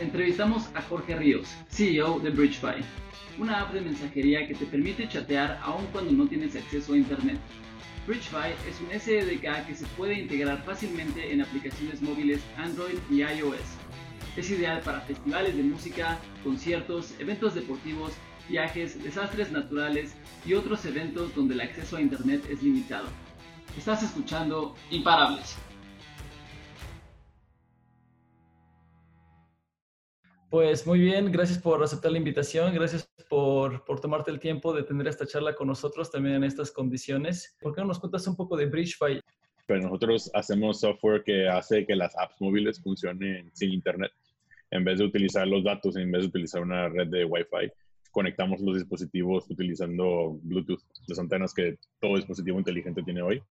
entrevistamos a Jorge Ríos, CEO de BridgeFi, una app de mensajería que te permite chatear aun cuando no tienes acceso a Internet. BridgeFi es un SDK que se puede integrar fácilmente en aplicaciones móviles Android y iOS. Es ideal para festivales de música, conciertos, eventos deportivos, viajes, desastres naturales y otros eventos donde el acceso a Internet es limitado. Estás escuchando Imparables. Pues muy bien, gracias por aceptar la invitación, gracias por, por, tomarte el tiempo de tener esta charla con nosotros también en estas condiciones. ¿Por qué no nos cuentas un poco de BridgeFi? Pues nosotros hacemos software que hace que las apps móviles funcionen sin internet. En vez de utilizar los datos, en vez de utilizar una red de Wi-Fi, conectamos los dispositivos utilizando Bluetooth, las antenas que todo dispositivo inteligente tiene hoy,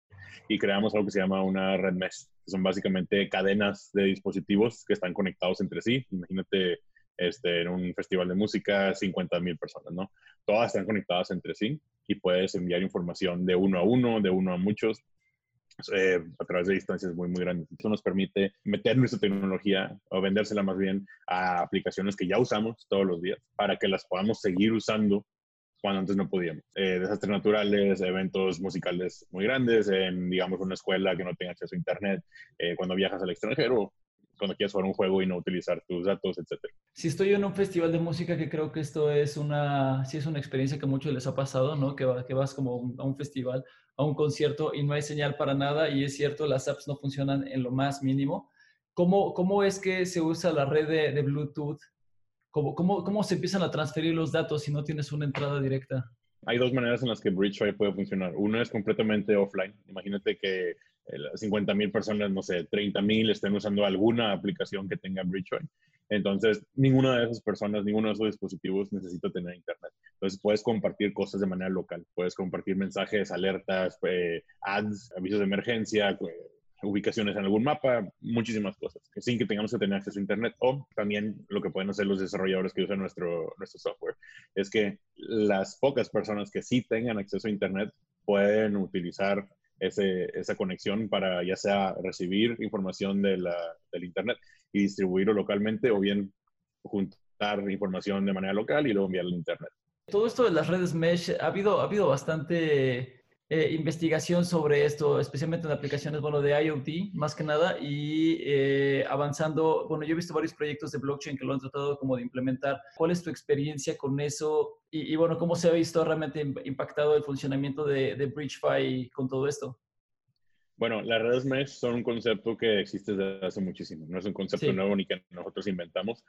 y creamos algo que se llama una red mesh, que son básicamente cadenas de dispositivos que están conectados entre sí. Imagínate este, en un festival de música, 50 mil personas, ¿no? Todas están conectadas entre sí y puedes enviar información de uno a uno, de uno a muchos, eh, a través de distancias muy, muy grandes. Esto nos permite meter nuestra tecnología o vendérsela más bien a aplicaciones que ya usamos todos los días para que las podamos seguir usando cuando antes no podíamos. Eh, desastres naturales, eventos musicales muy grandes, en, digamos, una escuela que no tenga acceso a Internet, eh, cuando viajas al extranjero, cuando quieres jugar un juego y no utilizar tus datos, etcétera. Si estoy en un festival de música, que creo que esto es una, sí es una experiencia que a muchos les ha pasado, ¿no? Que, que vas como a un festival, a un concierto y no hay señal para nada y es cierto, las apps no funcionan en lo más mínimo. ¿Cómo, cómo es que se usa la red de, de Bluetooth ¿Cómo, cómo, cómo se empiezan a transferir los datos si no tienes una entrada directa? Hay dos maneras en las que BridgeFi puede funcionar. Una es completamente offline. Imagínate que 50 eh, mil personas, no sé, 30 mil estén usando alguna aplicación que tenga BridgeFi. Entonces, ninguna de esas personas, ninguno de esos dispositivos necesita tener internet. Entonces, puedes compartir cosas de manera local. Puedes compartir mensajes, alertas, eh, ads, avisos de emergencia, ubicaciones en algún mapa, muchísimas cosas, sin que tengamos que tener acceso a Internet. O también lo que pueden hacer los desarrolladores que usan nuestro software es que las pocas personas que sí tengan acceso a Internet pueden utilizar ese, esa conexión para ya sea recibir información del Internet y distribuirlo localmente o bien juntar información de manera local y luego enviarlo al Internet. Todo esto de las redes mesh, ha habido, ha habido bastante eh, investigación sobre esto, especialmente en aplicaciones, bueno, de IoT, más que nada, y eh, avanzando, bueno, yo he visto varios proyectos de blockchain que lo han tratado como de implementar. ¿Cuál es tu experiencia con eso? Y, bueno, ¿cómo se ha visto realmente impactado el funcionamiento de, de BridgeFi con todo esto? Bueno, las redes mesh son un concepto que existe desde hace muchísimo. No es un concepto nuevo ni que nosotros inventamos.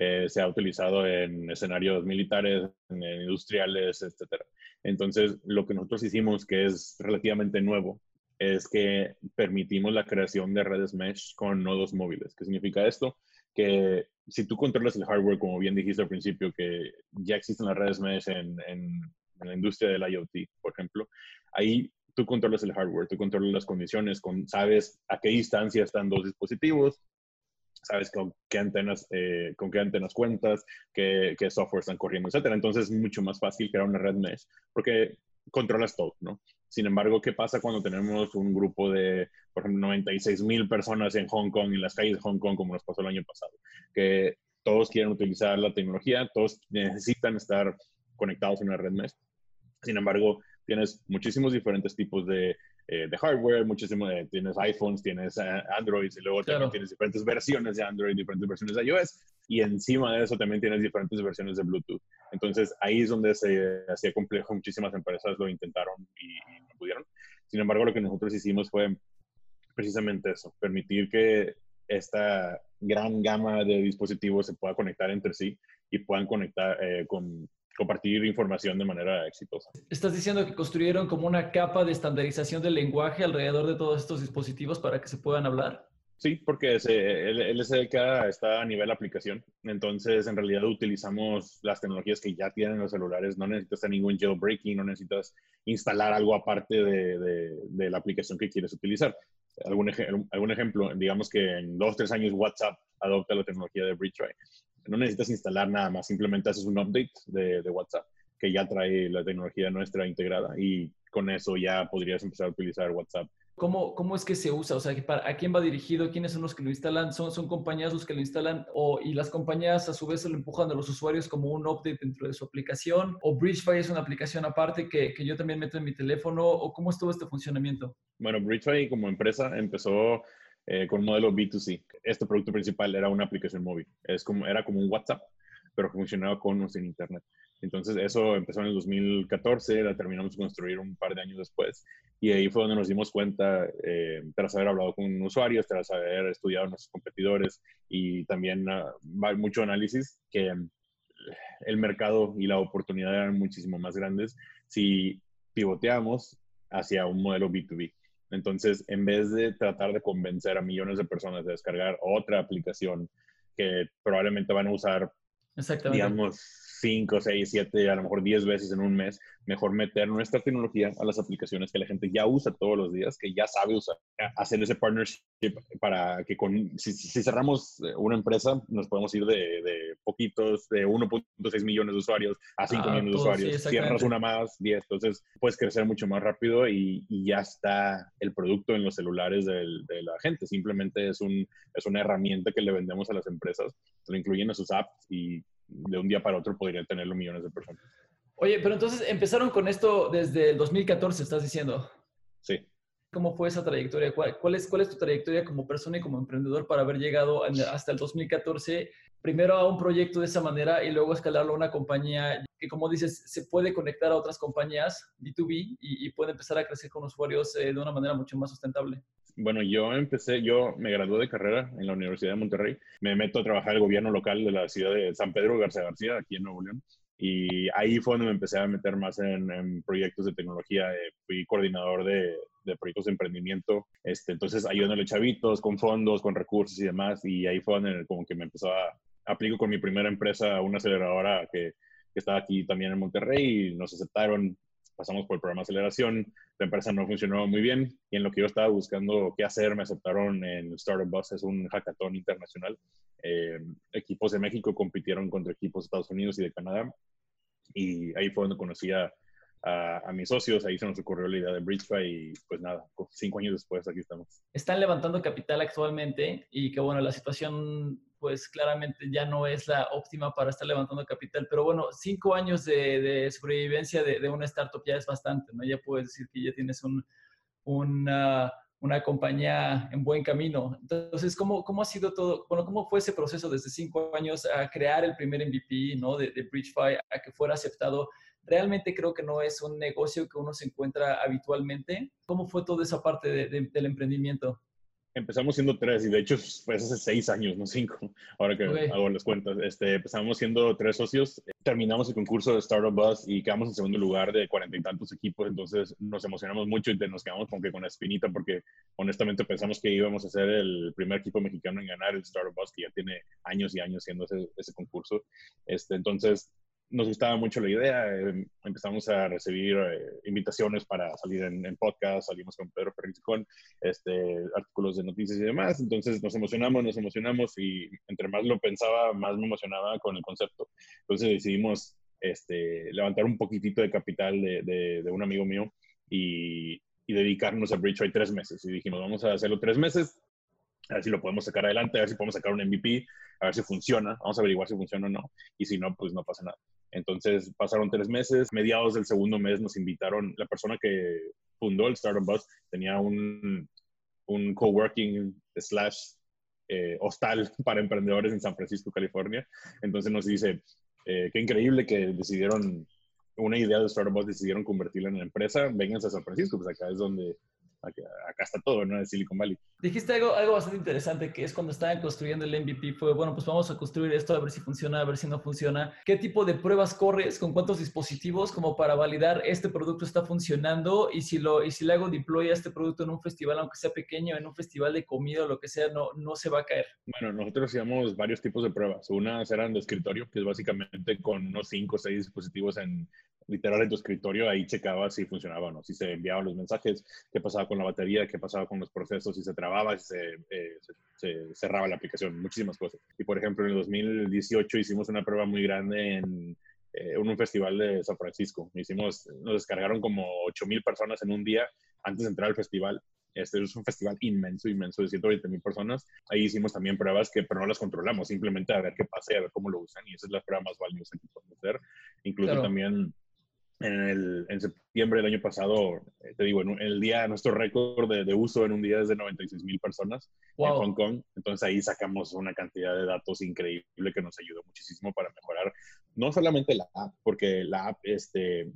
Eh, se ha utilizado en escenarios militares, industriales, etc. Entonces, lo que nosotros hicimos, que es relativamente nuevo, es que permitimos la creación de redes mesh con nodos móviles. ¿Qué significa esto? Que si tú controlas el hardware, como bien dijiste al principio, que ya existen las redes mesh en, en la industria del IoT, por ejemplo, ahí tú controlas el hardware, tú controlas las condiciones, con, sabes a qué distancia están dos dispositivos, sabes con qué antenas, eh, con qué antenas cuentas, qué, qué, software están corriendo, etcétera. Entonces es mucho más fácil crear una red mesh porque controlas todo, ¿no? Sin embargo, ¿qué pasa cuando tenemos un grupo de, por ejemplo, 96 mil personas en Hong Kong, en las calles de Hong Kong, como nos pasó el año pasado? Que todos quieren utilizar la tecnología, todos necesitan estar conectados en una red mesh. Sin embargo, tienes muchísimos diferentes tipos de eh, de hardware, muchísimo de, tienes iPhones, tienes eh, Android y luego también tienes diferentes versiones de Android, diferentes versiones de iOS y encima de eso también tienes diferentes versiones de Bluetooth. Entonces ahí es donde se hacía complejo, muchísimas empresas lo intentaron y, no pudieron. Sin embargo, lo que nosotros hicimos fue precisamente eso, permitir que esta gran gama de dispositivos se pueda conectar entre sí y puedan conectar eh, con compartir información de manera exitosa. Estás diciendo que construyeron como una capa de estandarización del lenguaje alrededor de todos estos dispositivos para que se puedan hablar. Sí, porque el SDK está a nivel aplicación. Entonces, en realidad utilizamos las tecnologías que ya tienen los celulares. No necesitas ningún jailbreaking, no necesitas instalar algo aparte de, de, la aplicación que quieres utilizar. Algún, algún ejemplo, digamos que en dos, tres años WhatsApp adopta la tecnología de BridgeTry no necesitas instalar nada más, simplemente haces un update de, WhatsApp que ya trae la tecnología nuestra integrada y con eso ya podrías empezar a utilizar WhatsApp ¿Cómo, ¿Cómo es que se usa? O sea, ¿a quién va dirigido? ¿Quiénes son los que lo instalan? ¿Son, son compañías los que lo instalan? O, ¿Y las compañías a su vez se lo empujan a los usuarios como un update dentro de su aplicación? ¿O Bridgefy es una aplicación aparte que, que yo también meto en mi teléfono? ¿O cómo es todo este funcionamiento? Bueno, Bridgefy como empresa empezó eh, con modelo B2C. Este producto principal era una aplicación móvil. Es como, era como un WhatsApp, pero funcionaba con o sin Internet. Entonces, eso empezó en el 2014, la terminamos de construir un par de años después. Y ahí fue donde nos dimos cuenta, eh, tras haber hablado con usuarios, tras haber estudiado a nuestros competidores y también uh, mucho análisis, que el mercado y la oportunidad eran muchísimo más grandes si pivoteamos hacia un modelo B2B. Entonces, en vez de tratar de convencer a millones de personas de descargar otra aplicación que probablemente van a usar, digamos, 5, 6, 7, a lo mejor 10 veces en un mes, mejor meter nuestra tecnología a las aplicaciones que la gente ya usa todos los días, que ya sabe usar, hacer ese partnership para que con, si, cerramos eh, una empresa, nos podemos ir de, de poquitos, de 1.6 millones de usuarios a 5 ah, millones de usuarios. Cierras una más, 10, entonces puedes crecer mucho más rápido y, y ya está el producto en los celulares de la gente. Simplemente es, un, es una herramienta que le vendemos a las empresas, lo incluyen a sus apps y de un día para otro podrían tenerlo millones de personas. Oye, pero entonces empezaron con esto desde el 2014, estás diciendo. Sí. ¿Cómo fue esa trayectoria? ¿Cuál, es, ¿Cuál es tu trayectoria como persona y como emprendedor para haber llegado hasta el 2014, primero a un proyecto de esa manera y luego escalarlo a una compañía que, como dices, se puede conectar a otras compañías B2B y, puede empezar a crecer con usuarios eh, de una manera mucho más sustentable? Bueno, yo empecé, yo me gradué de carrera en la Universidad de Monterrey, me meto a trabajar en el gobierno local de la ciudad de San Pedro García García, aquí en Nuevo León, y ahí fue donde me empecé a meter más en, proyectos de tecnología, eh, fui coordinador de, proyectos de emprendimiento, este, entonces ayudándole chavitos con fondos, con recursos y demás, y ahí fue donde como que me empezó a, aplico con mi primera empresa, una aceleradora que, que estaba aquí también en Monterrey, y nos aceptaron, pasamos por el programa de aceleración, la empresa no funcionó muy bien y en lo que yo estaba buscando qué hacer, me aceptaron en Startup Bus, es un hackathon internacional. Eh, equipos de México compitieron contra equipos de Estados Unidos y de Canadá y ahí fue donde conocí a, a, mis socios, ahí se nos ocurrió la idea de Bridgefy y pues nada, cinco años después aquí estamos. Están levantando capital actualmente y que bueno, la situación pues claramente ya no es la óptima para estar levantando capital. Pero bueno, cinco años de, sobrevivencia de, de, una startup ya es bastante, ¿no? Ya puedes decir que ya tienes un, una, compañía en buen camino. Entonces, ¿cómo, ¿cómo ha sido todo? Bueno, ¿cómo fue ese proceso desde cinco años a crear el primer MVP, ¿no? De, de a que fuera aceptado? Realmente creo que no es un negocio que uno se encuentra habitualmente. ¿Cómo fue toda esa parte del emprendimiento? Empezamos siendo tres y de hecho fue hace seis años, no cinco, ahora que hago las cuentas. Este, empezamos siendo tres socios, terminamos el concurso de Startup Bus y quedamos en segundo lugar de cuarenta y tantos equipos, entonces nos emocionamos mucho y nos quedamos como que con la espinita porque honestamente pensamos que íbamos a ser el primer equipo mexicano en ganar el Startup Bus que ya tiene años y años siendo ese, ese concurso. Este, entonces nos gustaba mucho la idea, eh, empezamos a recibir eh, invitaciones para salir en, en, podcast, salimos con Pedro con este, artículos de noticias y demás, entonces nos emocionamos, nos emocionamos y entre más lo pensaba, más me emocionaba con el concepto. Entonces decidimos este, levantar un poquitito de capital de, de, un amigo mío y, y dedicarnos a Bridgeway tres meses. Y dijimos, vamos a hacerlo tres meses, a ver si lo podemos sacar adelante, a ver si podemos sacar un MVP, a ver si funciona, vamos a averiguar si funciona o no, y si no, pues no pasa nada. Entonces pasaron tres meses, mediados del segundo mes nos invitaron, la persona que fundó el Startup Bus tenía un, un coworking slash eh, hostal para emprendedores en San Francisco, California. Entonces nos dice, eh, qué increíble que decidieron, una idea de Startup Bus decidieron convertirla en una empresa, vénganse a San Francisco, pues acá es donde acá, está todo, ¿no? En Silicon Valley. Dijiste algo, algo bastante interesante, que es cuando estaban construyendo el MVP, fue, bueno, pues vamos a construir esto, a ver si funciona, a ver si no funciona. ¿Qué tipo de pruebas corres? ¿Con cuántos dispositivos? Como para validar este producto está funcionando y si, lo, y si le hago deploy a este producto en un festival, aunque sea pequeño, en un festival de comida o lo que sea, no, no se va a caer. Bueno, nosotros hacíamos varios tipos de pruebas. Unas eran de escritorio, que es básicamente con unos 5 o 6 dispositivos en, literal en tu escritorio, ahí checaba si funcionaba o no, si se enviaban los mensajes, qué pasaba con la batería, qué pasaba con los procesos, si se trababa, si eh, se, cerraba la aplicación, muchísimas cosas. Y por ejemplo, en el 2018 hicimos una prueba muy grande en, eh, un festival de San Francisco. Hicimos, nos descargaron como 8 mil personas en un día antes de entrar al festival Este es un festival inmenso, inmenso de 120 mil personas. Ahí hicimos también pruebas que, pero no las controlamos, simplemente a ver qué pasa y a ver cómo lo usan. Y esa es la prueba más valiosa que podemos hacer. Incluso también en, el, en septiembre del año pasado, eh, te digo, en, el día, nuestro récord de, uso en un día es de 96 mil personas en Hong Kong. Entonces ahí sacamos una cantidad de datos increíble que nos ayudó muchísimo para mejorar no solamente la app, porque la app este,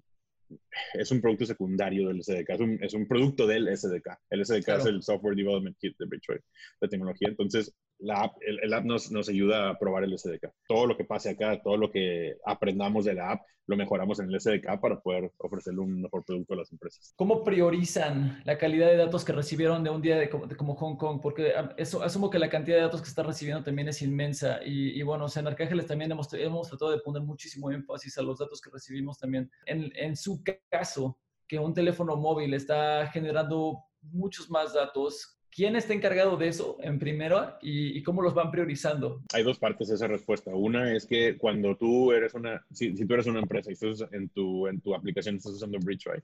es un producto secundario del SDK, es un, es un producto del SDK. El SDK es el Software Development Kit de Bridgeway, de tecnología. Entonces, la app, el, app nos, nos, ayuda a probar el SDK. Todo lo que pase acá, todo lo que aprendamos de la app, lo mejoramos en el SDK para poder ofrecerle un mejor producto a las empresas. ¿Cómo priorizan la calidad de datos que recibieron de un día de, como Hong Kong? Porque eso, asumo que la cantidad de datos que está recibiendo también es inmensa. Y, bueno, o sea, en Arcángeles también hemos, hemos tratado de poner muchísimo énfasis a los datos que recibimos también. En, en su caso, que un teléfono móvil está generando muchos más datos, ¿Quién está encargado de eso en primero y, cómo los van priorizando? Hay dos partes de esa respuesta. Una es que cuando tú eres una, si, tú eres una empresa y estás en tu, en tu aplicación estás usando Bridgeway,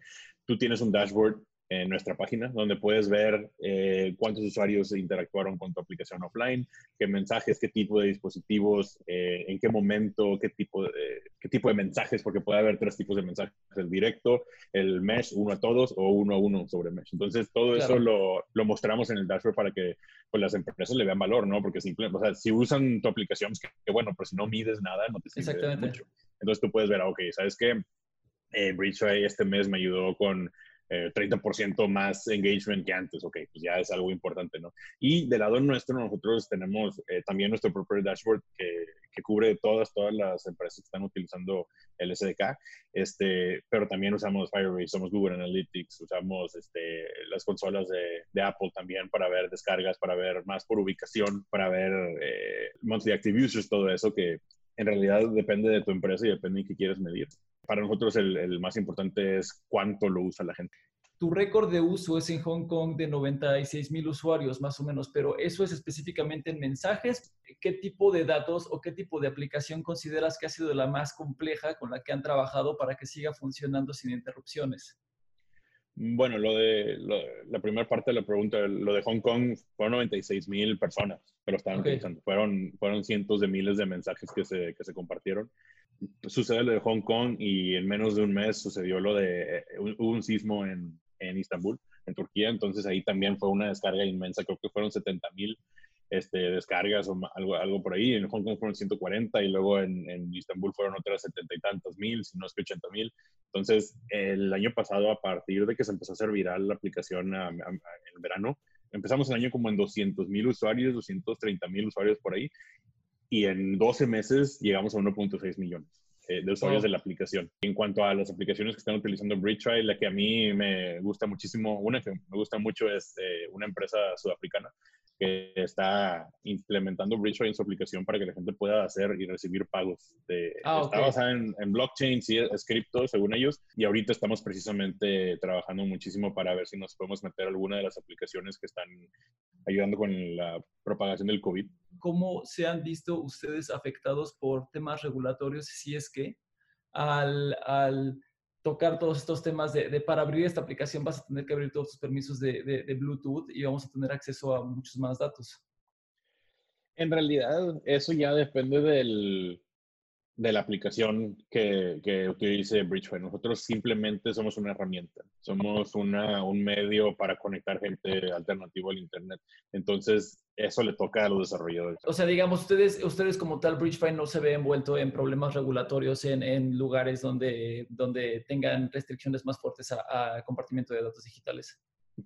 tú tienes un dashboard en nuestra página, donde puedes ver eh, cuántos usuarios interactuaron con tu aplicación offline, qué mensajes, qué tipo de dispositivos, eh, en qué momento, qué tipo de, qué tipo de mensajes, porque puede haber tres tipos de mensajes, el directo, el mesh, uno a todos o uno a uno sobre mesh. Entonces, todo eso lo, lo, mostramos en el dashboard para que pues, las empresas le vean valor, ¿no? Porque simplemente, o sea, si usan tu aplicación, pues, que, bueno, pero si no mides nada, no te sirve mucho. Entonces, tú puedes ver, ah, ok, ¿sabes qué? Eh, Bridgeway este mes me ayudó con 30% eh, más engagement que antes, ok, pues ya es algo importante, ¿no? Y del lado nuestro, nosotros tenemos eh, también nuestro propio dashboard que, que, cubre todas, todas las empresas que están utilizando el SDK, este, pero también usamos Firebase, usamos Google Analytics, usamos este, las consolas de, de, Apple también para ver descargas, para ver más por ubicación, para ver eh, monthly active users, todo eso que en realidad depende de tu empresa y depende de qué quieres medir para nosotros el, más importante es cuánto lo usa la gente. Tu récord de uso es en Hong Kong de 96 mil usuarios más o menos, pero eso es específicamente en mensajes. ¿Qué tipo de datos o qué tipo de aplicación consideras que ha sido la más compleja con la que han trabajado para que siga funcionando sin interrupciones? Bueno, lo de la primera parte de la pregunta, lo de Hong Kong fueron 96 mil personas, pero estaban utilizando. Fueron, fueron cientos de miles de mensajes que se, que se compartieron sucede lo de Hong Kong y en menos de un mes sucedió lo de, hubo un sismo en, en Istambul, en Turquía, entonces ahí también fue una descarga inmensa, creo que fueron 70 mil este, descargas o algo, algo por ahí, en Hong Kong fueron 140 y luego en, en Istambul fueron otras 70 y tantos mil, si no es que 80 mil. Entonces, el año pasado, a partir de que se empezó a hacer viral la aplicación en el verano, empezamos el año como en 200 mil usuarios, 230 mil usuarios por ahí, y en 12 meses llegamos a 1.6 millones eh, de usuarios de la aplicación. En cuanto a las aplicaciones que están utilizando BridgeTry, la que a mí me gusta muchísimo, una que me gusta mucho es eh, una empresa sudafricana que está implementando BridgeTry en su aplicación para que la gente pueda hacer y recibir pagos. De, ah, está basada en, blockchain, sí, es cripto, según ellos, y ahorita estamos precisamente trabajando muchísimo para ver si nos podemos meter alguna de las aplicaciones que están ayudando con la propagación del COVID. ¿Cómo se han visto ustedes afectados por temas regulatorios, si es que al, al tocar todos estos temas de, para abrir esta aplicación vas a tener que abrir todos tus permisos de, Bluetooth y vamos a tener acceso a muchos más datos. En realidad, eso ya depende del, de la aplicación que, que utilice Bridgeway. Nosotros simplemente somos una herramienta, somos una, un medio para conectar gente alternativo al Internet. Entonces, eso le toca a los desarrolladores. O sea, digamos, ustedes, ustedes como tal, Bridgefy no se ve envuelto en problemas regulatorios en, en lugares donde, donde tengan restricciones más fuertes a compartimiento de datos digitales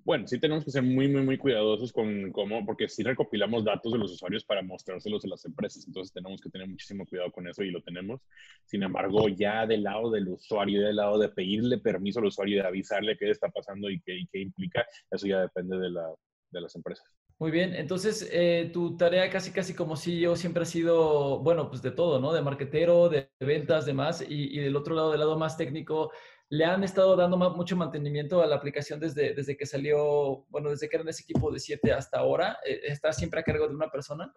bueno, sí tenemos que ser muy, muy, muy cuidadosos con cómo, porque sí recopilamos datos de los usuarios para mostrárselos a las empresas, entonces tenemos que tener muchísimo cuidado con eso y lo tenemos. Sin embargo, ya del lado del usuario, del lado de pedirle permiso al usuario, de avisarle qué está pasando y qué, qué implica, eso ya depende de, la, de las empresas. Muy bien, entonces eh, tu tarea casi casi como CEO siempre ha sido, bueno, pues de todo, ¿no? De marketero, de ventas, demás, y, y del otro lado, del lado más técnico, le han estado dando mucho mantenimiento a la aplicación desde, que salió, bueno, desde que era ese equipo de siete hasta ahora. Eh, ¿Está siempre a cargo de una persona?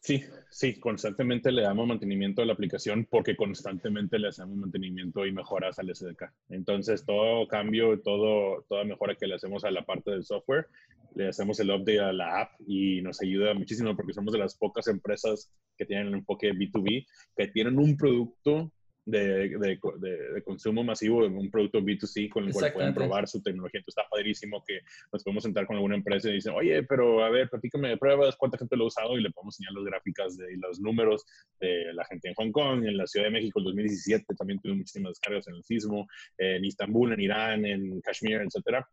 Sí, sí, constantemente le damos mantenimiento a la aplicación porque constantemente le hacemos mantenimiento y mejoras al SDK. Entonces, todo cambio, todo, toda mejora que le hacemos a la parte del software, le hacemos el update a la app y nos ayuda muchísimo porque somos de las pocas empresas que tienen el enfoque B2B, que tienen un producto de, de, de, consumo masivo, un producto B2C con el cual pueden probar su tecnología. Entonces está padrísimo que nos podemos sentar con alguna empresa y dicen, oye, pero a ver, platícame de pruebas, cuánta gente lo ha usado y le podemos enseñar las gráficas de, y los números de la gente en Hong Kong, en la Ciudad de México en 2017 también tuve muchísimas descargas en el sismo, en Istambul, en Irán, en Kashmir, etcétera.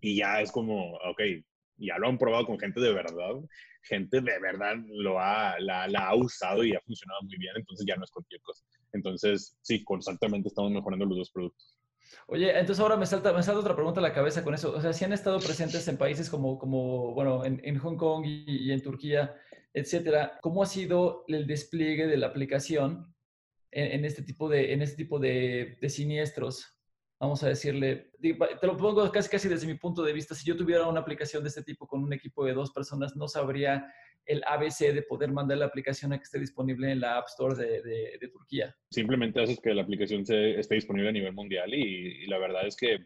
Y ya es como, ok, ya lo han probado con gente de verdad, gente de verdad lo ha, la, ha usado y ha funcionado muy bien, entonces ya no es cualquier cosa. Entonces, sí, constantemente estamos mejorando los dos productos. Oye, entonces ahora me salta, me salta otra pregunta a la cabeza con eso. O sea, si han estado presentes en países como, como bueno, en, en Hong Kong y, en Turquía, etcétera, ¿cómo ha sido el despliegue de la aplicación en, este tipo de, en este tipo de, de siniestros? Vamos a decirle, te lo pongo casi casi desde mi punto de vista, si yo tuviera una aplicación de este tipo con un equipo de dos personas, no sabría el ABC de poder mandar la aplicación a que esté disponible en la App Store de, de, Turquía. Simplemente haces que la aplicación se, esté disponible a nivel mundial y, la verdad es que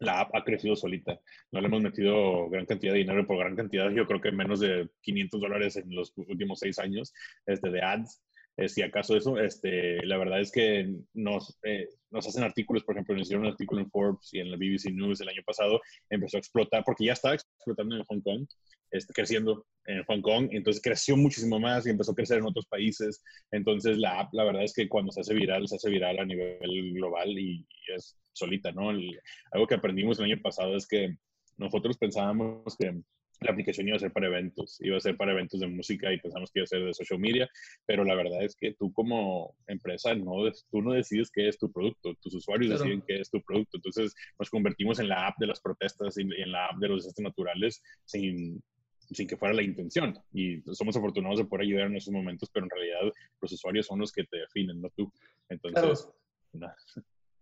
la app ha crecido solita. No le hemos metido gran cantidad de dinero, por gran cantidad, yo creo que menos de 500 dólares en los últimos seis años este, de ads. Eh, si acaso eso, este, la verdad es que nos, eh, nos hacen artículos, por ejemplo, nos hicieron un artículo en Forbes y en la BBC News el año pasado, empezó a explotar, porque ya estaba explotando en Hong Kong, este, creciendo en Hong Kong, entonces creció muchísimo más y empezó a crecer en otros países. Entonces la app, la verdad es que cuando se hace viral, se hace viral a nivel global y, es solita, ¿no? algo que aprendimos el año pasado es que nosotros pensábamos que la aplicación iba a ser para eventos, iba a ser para eventos de música y pensamos que iba a ser de social media, pero la verdad es que tú como empresa no, tú no decides qué es tu producto, tus usuarios deciden qué es tu producto. Entonces nos convertimos en la app de las protestas y en la app de los desastres naturales sin, sin que fuera la intención. Y somos afortunados de poder ayudar en esos momentos, pero en realidad los usuarios son los que te definen, no tú. Entonces, nada.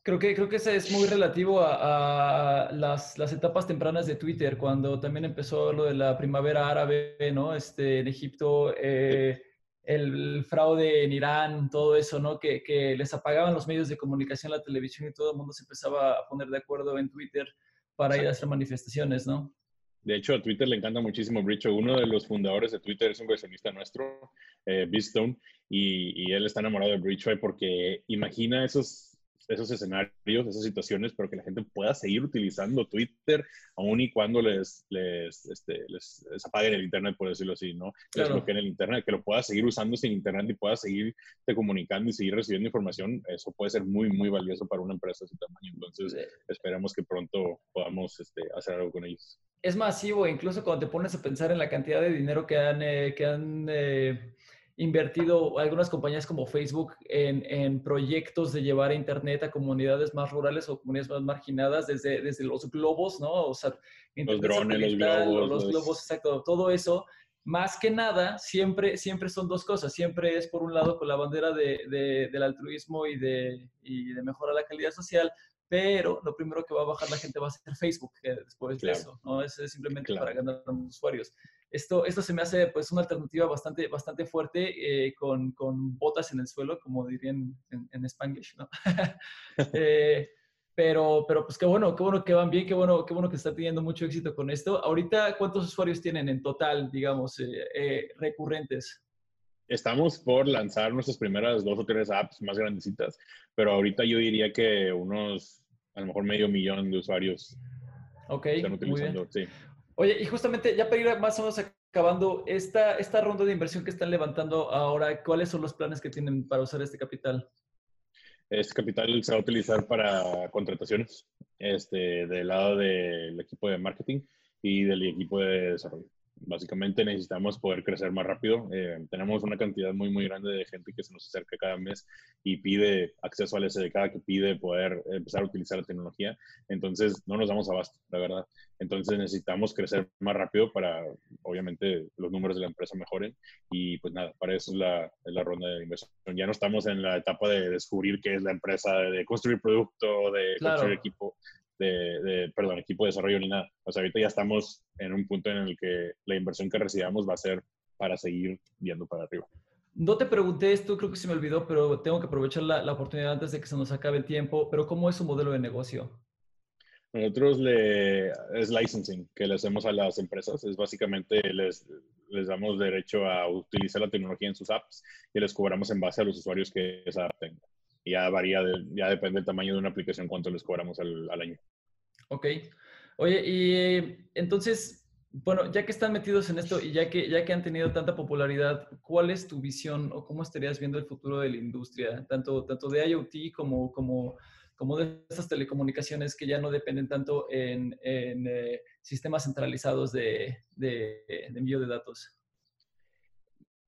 Creo que, creo que ese es muy relativo a, las, las, etapas tempranas de Twitter, cuando también empezó lo de la primavera árabe, ¿no? Este, en Egipto, eh, el, fraude en Irán, todo eso, ¿no? Que, que, les apagaban los medios de comunicación, la televisión y todo el mundo se empezaba a poner de acuerdo en Twitter para ir a hacer manifestaciones, ¿no? De hecho, a Twitter le encanta muchísimo Bricho. Uno de los fundadores de Twitter es un versionista nuestro, eh, y, y, él está enamorado de Bridgeway porque imagina esos esos escenarios, esas situaciones, pero que la gente pueda seguir utilizando Twitter aun y cuando les, les, este, les, apaguen el Internet, por decirlo así, ¿no? Les bloqueen el Internet, que lo pueda seguir usando sin Internet y pueda seguir te comunicando y seguir recibiendo información, eso puede ser muy, muy valioso para una empresa de ese tamaño. Entonces, esperamos que pronto podamos este, hacer algo con ellos. Es masivo, incluso cuando te pones a pensar en la cantidad de dinero que han, eh, que han eh, invertido algunas compañías como Facebook en, en, proyectos de llevar a Internet a comunidades más rurales o comunidades más marginadas, desde, desde los globos, ¿no? O sea, los drones, los globos. Los globos, exacto, todo eso. Más que nada, siempre, siempre son dos cosas. Siempre es, por un lado, con la bandera de, de, del altruismo y de, y de mejora la calidad social, pero lo primero que va a bajar la gente va a ser Facebook después de eso, ¿no? Es, simplemente para ganar usuarios esto, esto se me hace pues una alternativa bastante, bastante fuerte eh, con, con, botas en el suelo, como dirían en, en Spanglish, ¿no? Eh, pero, pero pues qué bueno, qué bueno que van bien, qué bueno, qué bueno que está teniendo mucho éxito con esto. Ahorita, ¿cuántos usuarios tienen en total, digamos, eh, recurrentes? Estamos por lanzar nuestras primeras dos o tres apps más grandecitas, pero ahorita yo diría que unos, a lo mejor medio millón de usuarios están utilizando. Sí. Oye, y justamente ya para ir más o menos acabando, esta, esta ronda de inversión que están levantando ahora, ¿cuáles son los planes que tienen para usar este capital? Este capital se va a utilizar para contrataciones este, del lado del equipo de marketing y del equipo de desarrollo. Básicamente necesitamos poder crecer más rápido. Eh, tenemos una cantidad muy, muy grande de gente que se nos acerca cada mes y pide acceso al SDK, que pide poder empezar a utilizar la tecnología. Entonces, no nos damos abasto, la verdad. Entonces, necesitamos crecer más rápido para, obviamente, los números de la empresa mejoren. Y pues nada, para eso es la, la ronda de inversión. Ya no estamos en la etapa de descubrir qué es la empresa, de construir producto, de construir equipo de, perdón, equipo de desarrollo ni nada. O sea, ahorita ya estamos en un punto en el que la inversión que recibamos va a ser para seguir viendo para arriba. No te pregunté esto, creo que se me olvidó, pero tengo que aprovechar la, la oportunidad antes de que se nos acabe el tiempo. Pero ¿cómo es su modelo de negocio? Nosotros le, es licensing que le hacemos a las empresas. Es básicamente les, les damos derecho a utilizar la tecnología en sus apps y les cobramos en base a los usuarios que esa app tenga. Y ya varía, ya depende del tamaño de una aplicación, cuánto les cobramos al, al año. Ok. Oye, y entonces, bueno, ya que están metidos en esto y ya que, ya que han tenido tanta popularidad, ¿cuál es tu visión o cómo estarías viendo el futuro de la industria, tanto, tanto de IoT como, como, como de estas telecomunicaciones que ya no dependen tanto en, en eh, sistemas centralizados de, de, de envío de datos?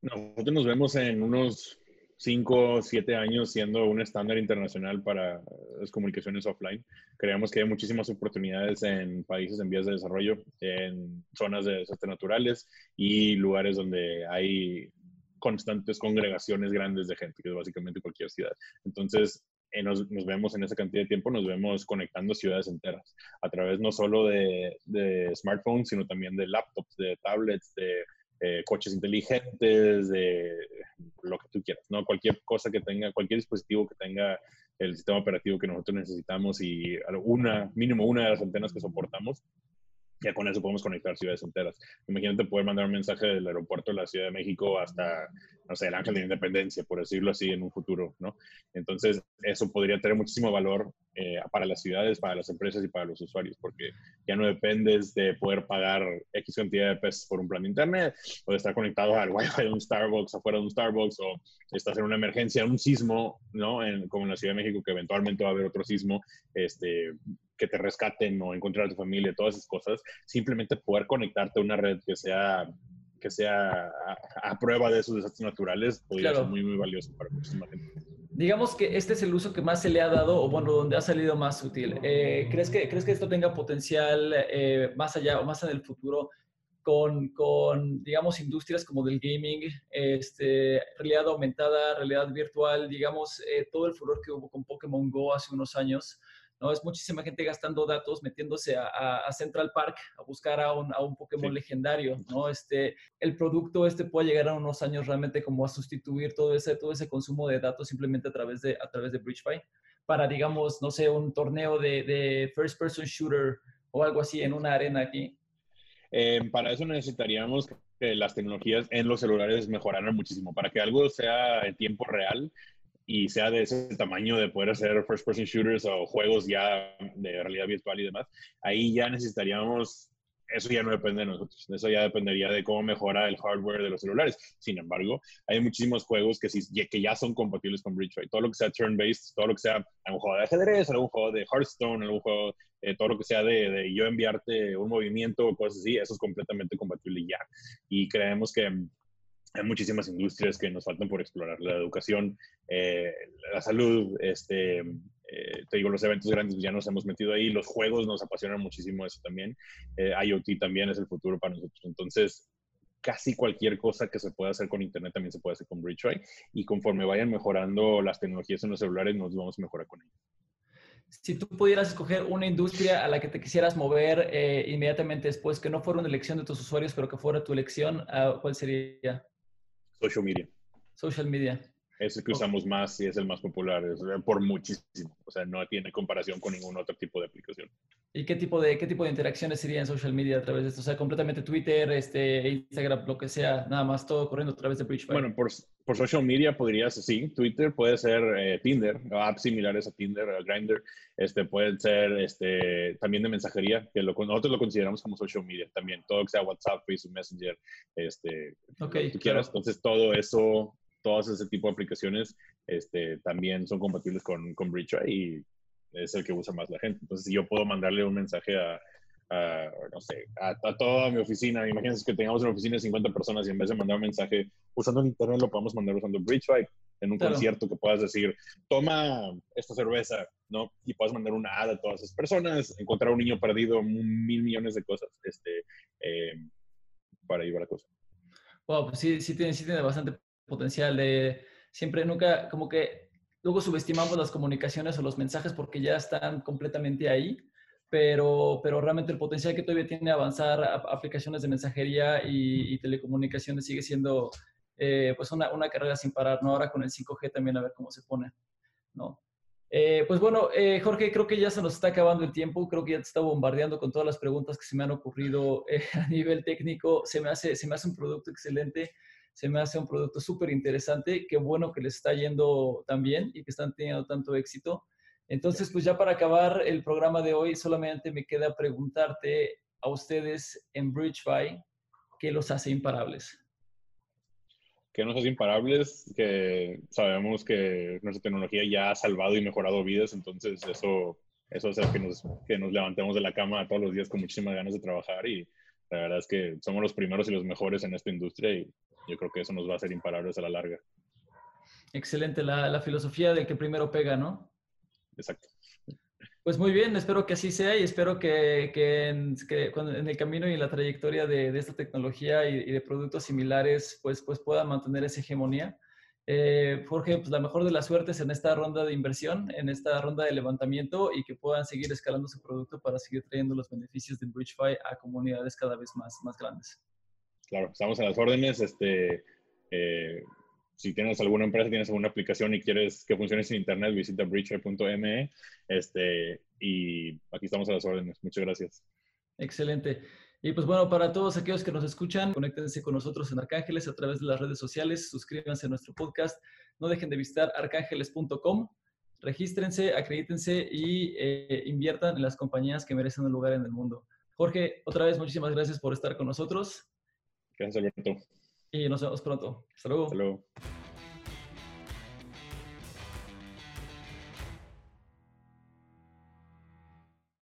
Nosotros nos vemos en unos 5 o 7 años siendo un estándar internacional para las comunicaciones offline. Creemos que hay muchísimas oportunidades en países en vías de desarrollo, en zonas de desastres naturales y lugares donde hay constantes congregaciones grandes de gente, que es básicamente cualquier ciudad. Entonces, eh, nos, nos, vemos en esa cantidad de tiempo, nos vemos conectando ciudades enteras a través no solo de, de smartphones, sino también de laptops, de tablets, de coches inteligentes, de lo que tú quieras, ¿no? Cualquier cosa que tenga, cualquier dispositivo que tenga el sistema operativo que nosotros necesitamos y una, mínimo una de las antenas que soportamos, ya con eso podemos conectar ciudades enteras. Imagínate poder mandar un mensaje del aeropuerto de la Ciudad de México hasta, no sé, el Ángel de Independencia, por decirlo así, en un futuro, ¿no? Entonces, eso podría tener muchísimo valor eh, para las ciudades, para las empresas y para los usuarios, porque ya no dependes de poder pagar X cantidad de pesos por un plan de internet, o de estar conectado al Wi-Fi de un Starbucks, afuera de un Starbucks, o estás en una emergencia, un sismo, ¿no? En, como en la Ciudad de México, que eventualmente va a haber otro sismo, este, que te rescaten o encontrar a tu familia, todas esas cosas, simplemente poder conectarte a una red que sea que sea a, prueba de esos desastres naturales podría ser muy, muy valioso para muchísima gente. Digamos que este es el uso que más se le ha dado, o bueno, donde ha salido más útil. Eh, ¿crees, que, ¿Crees que esto tenga potencial eh, más allá o más en el futuro con, con, digamos, industrias como del gaming, este, realidad aumentada, realidad virtual, digamos, eh, todo el furor que hubo con Pokémon Go hace unos años? ¿No? Es muchísima gente gastando datos, metiéndose a, Central Park a buscar a un, a un Pokémon legendario, ¿no? Este, el producto este puede llegar a unos años realmente como a sustituir todo ese, todo ese consumo de datos simplemente a través de, a través de BridgeFi para, digamos, no sé, un torneo de, de first person shooter o algo así en una arena aquí. Eh, para eso necesitaríamos que las tecnologías en los celulares mejoraran muchísimo. Para que algo sea en tiempo real, y sea de ese tamaño de poder hacer first person shooters o juegos ya de realidad virtual y demás, ahí ya necesitaríamos, eso ya no depende de nosotros, eso ya dependería de cómo mejora el hardware de los celulares. Sin embargo, hay muchísimos juegos que, sí, que ya son compatibles con Bridge, todo lo que sea turn-based, todo lo que sea algún juego de ajedrez, algún juego de Hearthstone, algún juego, eh, todo lo que sea de, de yo enviarte un movimiento o cosas así, eso es completamente compatible ya. Y creemos que hay muchísimas industrias que nos faltan por explorar. La educación, eh, la salud, este, eh, te digo, los eventos grandes ya nos hemos metido ahí. Los juegos nos apasionan muchísimo eso también. Eh, IoT también es el futuro para nosotros. Entonces, casi cualquier cosa que se pueda hacer con Internet también se puede hacer con BridgeWay. Y conforme vayan mejorando las tecnologías en los celulares, nos vamos a mejorar con ellos. Si tú pudieras escoger una industria a la que te quisieras mover inmediatamente después, que no fuera una elección de tus usuarios, pero que fuera tu elección, ah, ¿cuál sería? Social media. Social media. Es el que usamos más y es el más popular, por muchísimo. O sea, no tiene comparación con ningún otro tipo de aplicación. ¿Y qué tipo de, qué tipo de interacciones sería en social media a través de esto? O sea, completamente Twitter, este, Instagram, lo que sea, nada más todo corriendo a través de Bridgefire. Bueno, por, por social media podrías, sí, Twitter puede ser eh, Tinder, apps similares a Tinder, a Grindr, este, pueden ser este, también de mensajería, que lo, nosotros lo consideramos como social media también, todo que sea WhatsApp, Facebook Messenger, este, okay, tú quieras. Entonces, todo eso todos ese tipo de aplicaciones este, también son compatibles con, con y es el que usa más la gente. Entonces, si yo puedo mandarle un mensaje a, no sé, a, toda mi oficina, imagínense que tengamos una oficina de 50 personas y en vez de mandar un mensaje usando el internet, lo podemos mandar usando BridgeFi en un concierto que puedas decir, toma esta cerveza, ¿no? Y puedes mandar una ad a todas esas personas, encontrar un niño perdido, mil millones de cosas, este, eh, para a la cosa. Wow, pues sí, sí tiene, sí tiene bastante potencial de siempre, nunca, como que luego subestimamos las comunicaciones o los mensajes porque ya están completamente ahí, pero, pero realmente el potencial que todavía tiene avanzar aplicaciones de mensajería y, telecomunicaciones sigue siendo eh, pues una, una, carrera sin parar, ¿no? Ahora con el 5G también a ver cómo se pone, ¿no? Eh, pues bueno, eh, Jorge, creo que ya se nos está acabando el tiempo, creo que ya te está bombardeando con todas las preguntas que se me han ocurrido a nivel técnico, se me, hace, se me hace un producto excelente, se me hace un producto súper interesante, qué bueno que les está yendo tan bien y que están teniendo tanto éxito. Entonces, pues ya para acabar el programa de hoy, solamente me queda preguntarte a ustedes en BridgeFi, ¿qué los hace imparables? ¿Qué nos hace imparables? Que sabemos que nuestra tecnología ya ha salvado y mejorado vidas, entonces eso, eso hace que nos, que nos levantemos de la cama todos los días con muchísimas ganas de trabajar y la verdad es que somos los primeros y los mejores en esta industria y yo creo que eso nos va a hacer imparables a la larga. Excelente, la, la filosofía de que primero pega, ¿no? Exacto. Pues muy bien, espero que así sea y espero que, que, en, el camino y en la trayectoria de, esta tecnología y, de productos similares, pues, pues puedan mantener esa hegemonía. Eh, Jorge, pues la mejor de las suertes en esta ronda de inversión, en esta ronda de levantamiento y que puedan seguir escalando su producto para seguir trayendo los beneficios de BridgeFi a comunidades cada vez más, más grandes. Claro, estamos a las órdenes. Este, eh, si tienes alguna empresa, tienes alguna aplicación y quieres que funcione sin internet, visita bridgeway.me este, y aquí estamos a las órdenes. Muchas gracias. Excelente. Y pues bueno, para todos aquellos que nos escuchan, conéctense con nosotros en Arcángeles a través de las redes sociales, suscríbanse a nuestro podcast, no dejen de visitar arcángeles.com, regístrense, acredítense y eh, inviertan en las compañías que merecen un lugar en el mundo. Jorge, otra vez muchísimas gracias por estar con nosotros. Gracias, Alberto y nos vemos pronto. Hasta luego. Hasta luego.